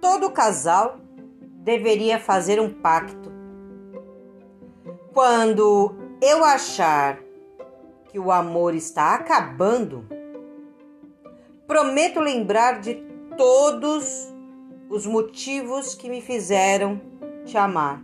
Todo casal deveria fazer um pacto. Quando eu achar que o amor está acabando, prometo lembrar de todos os motivos que me fizeram te amar.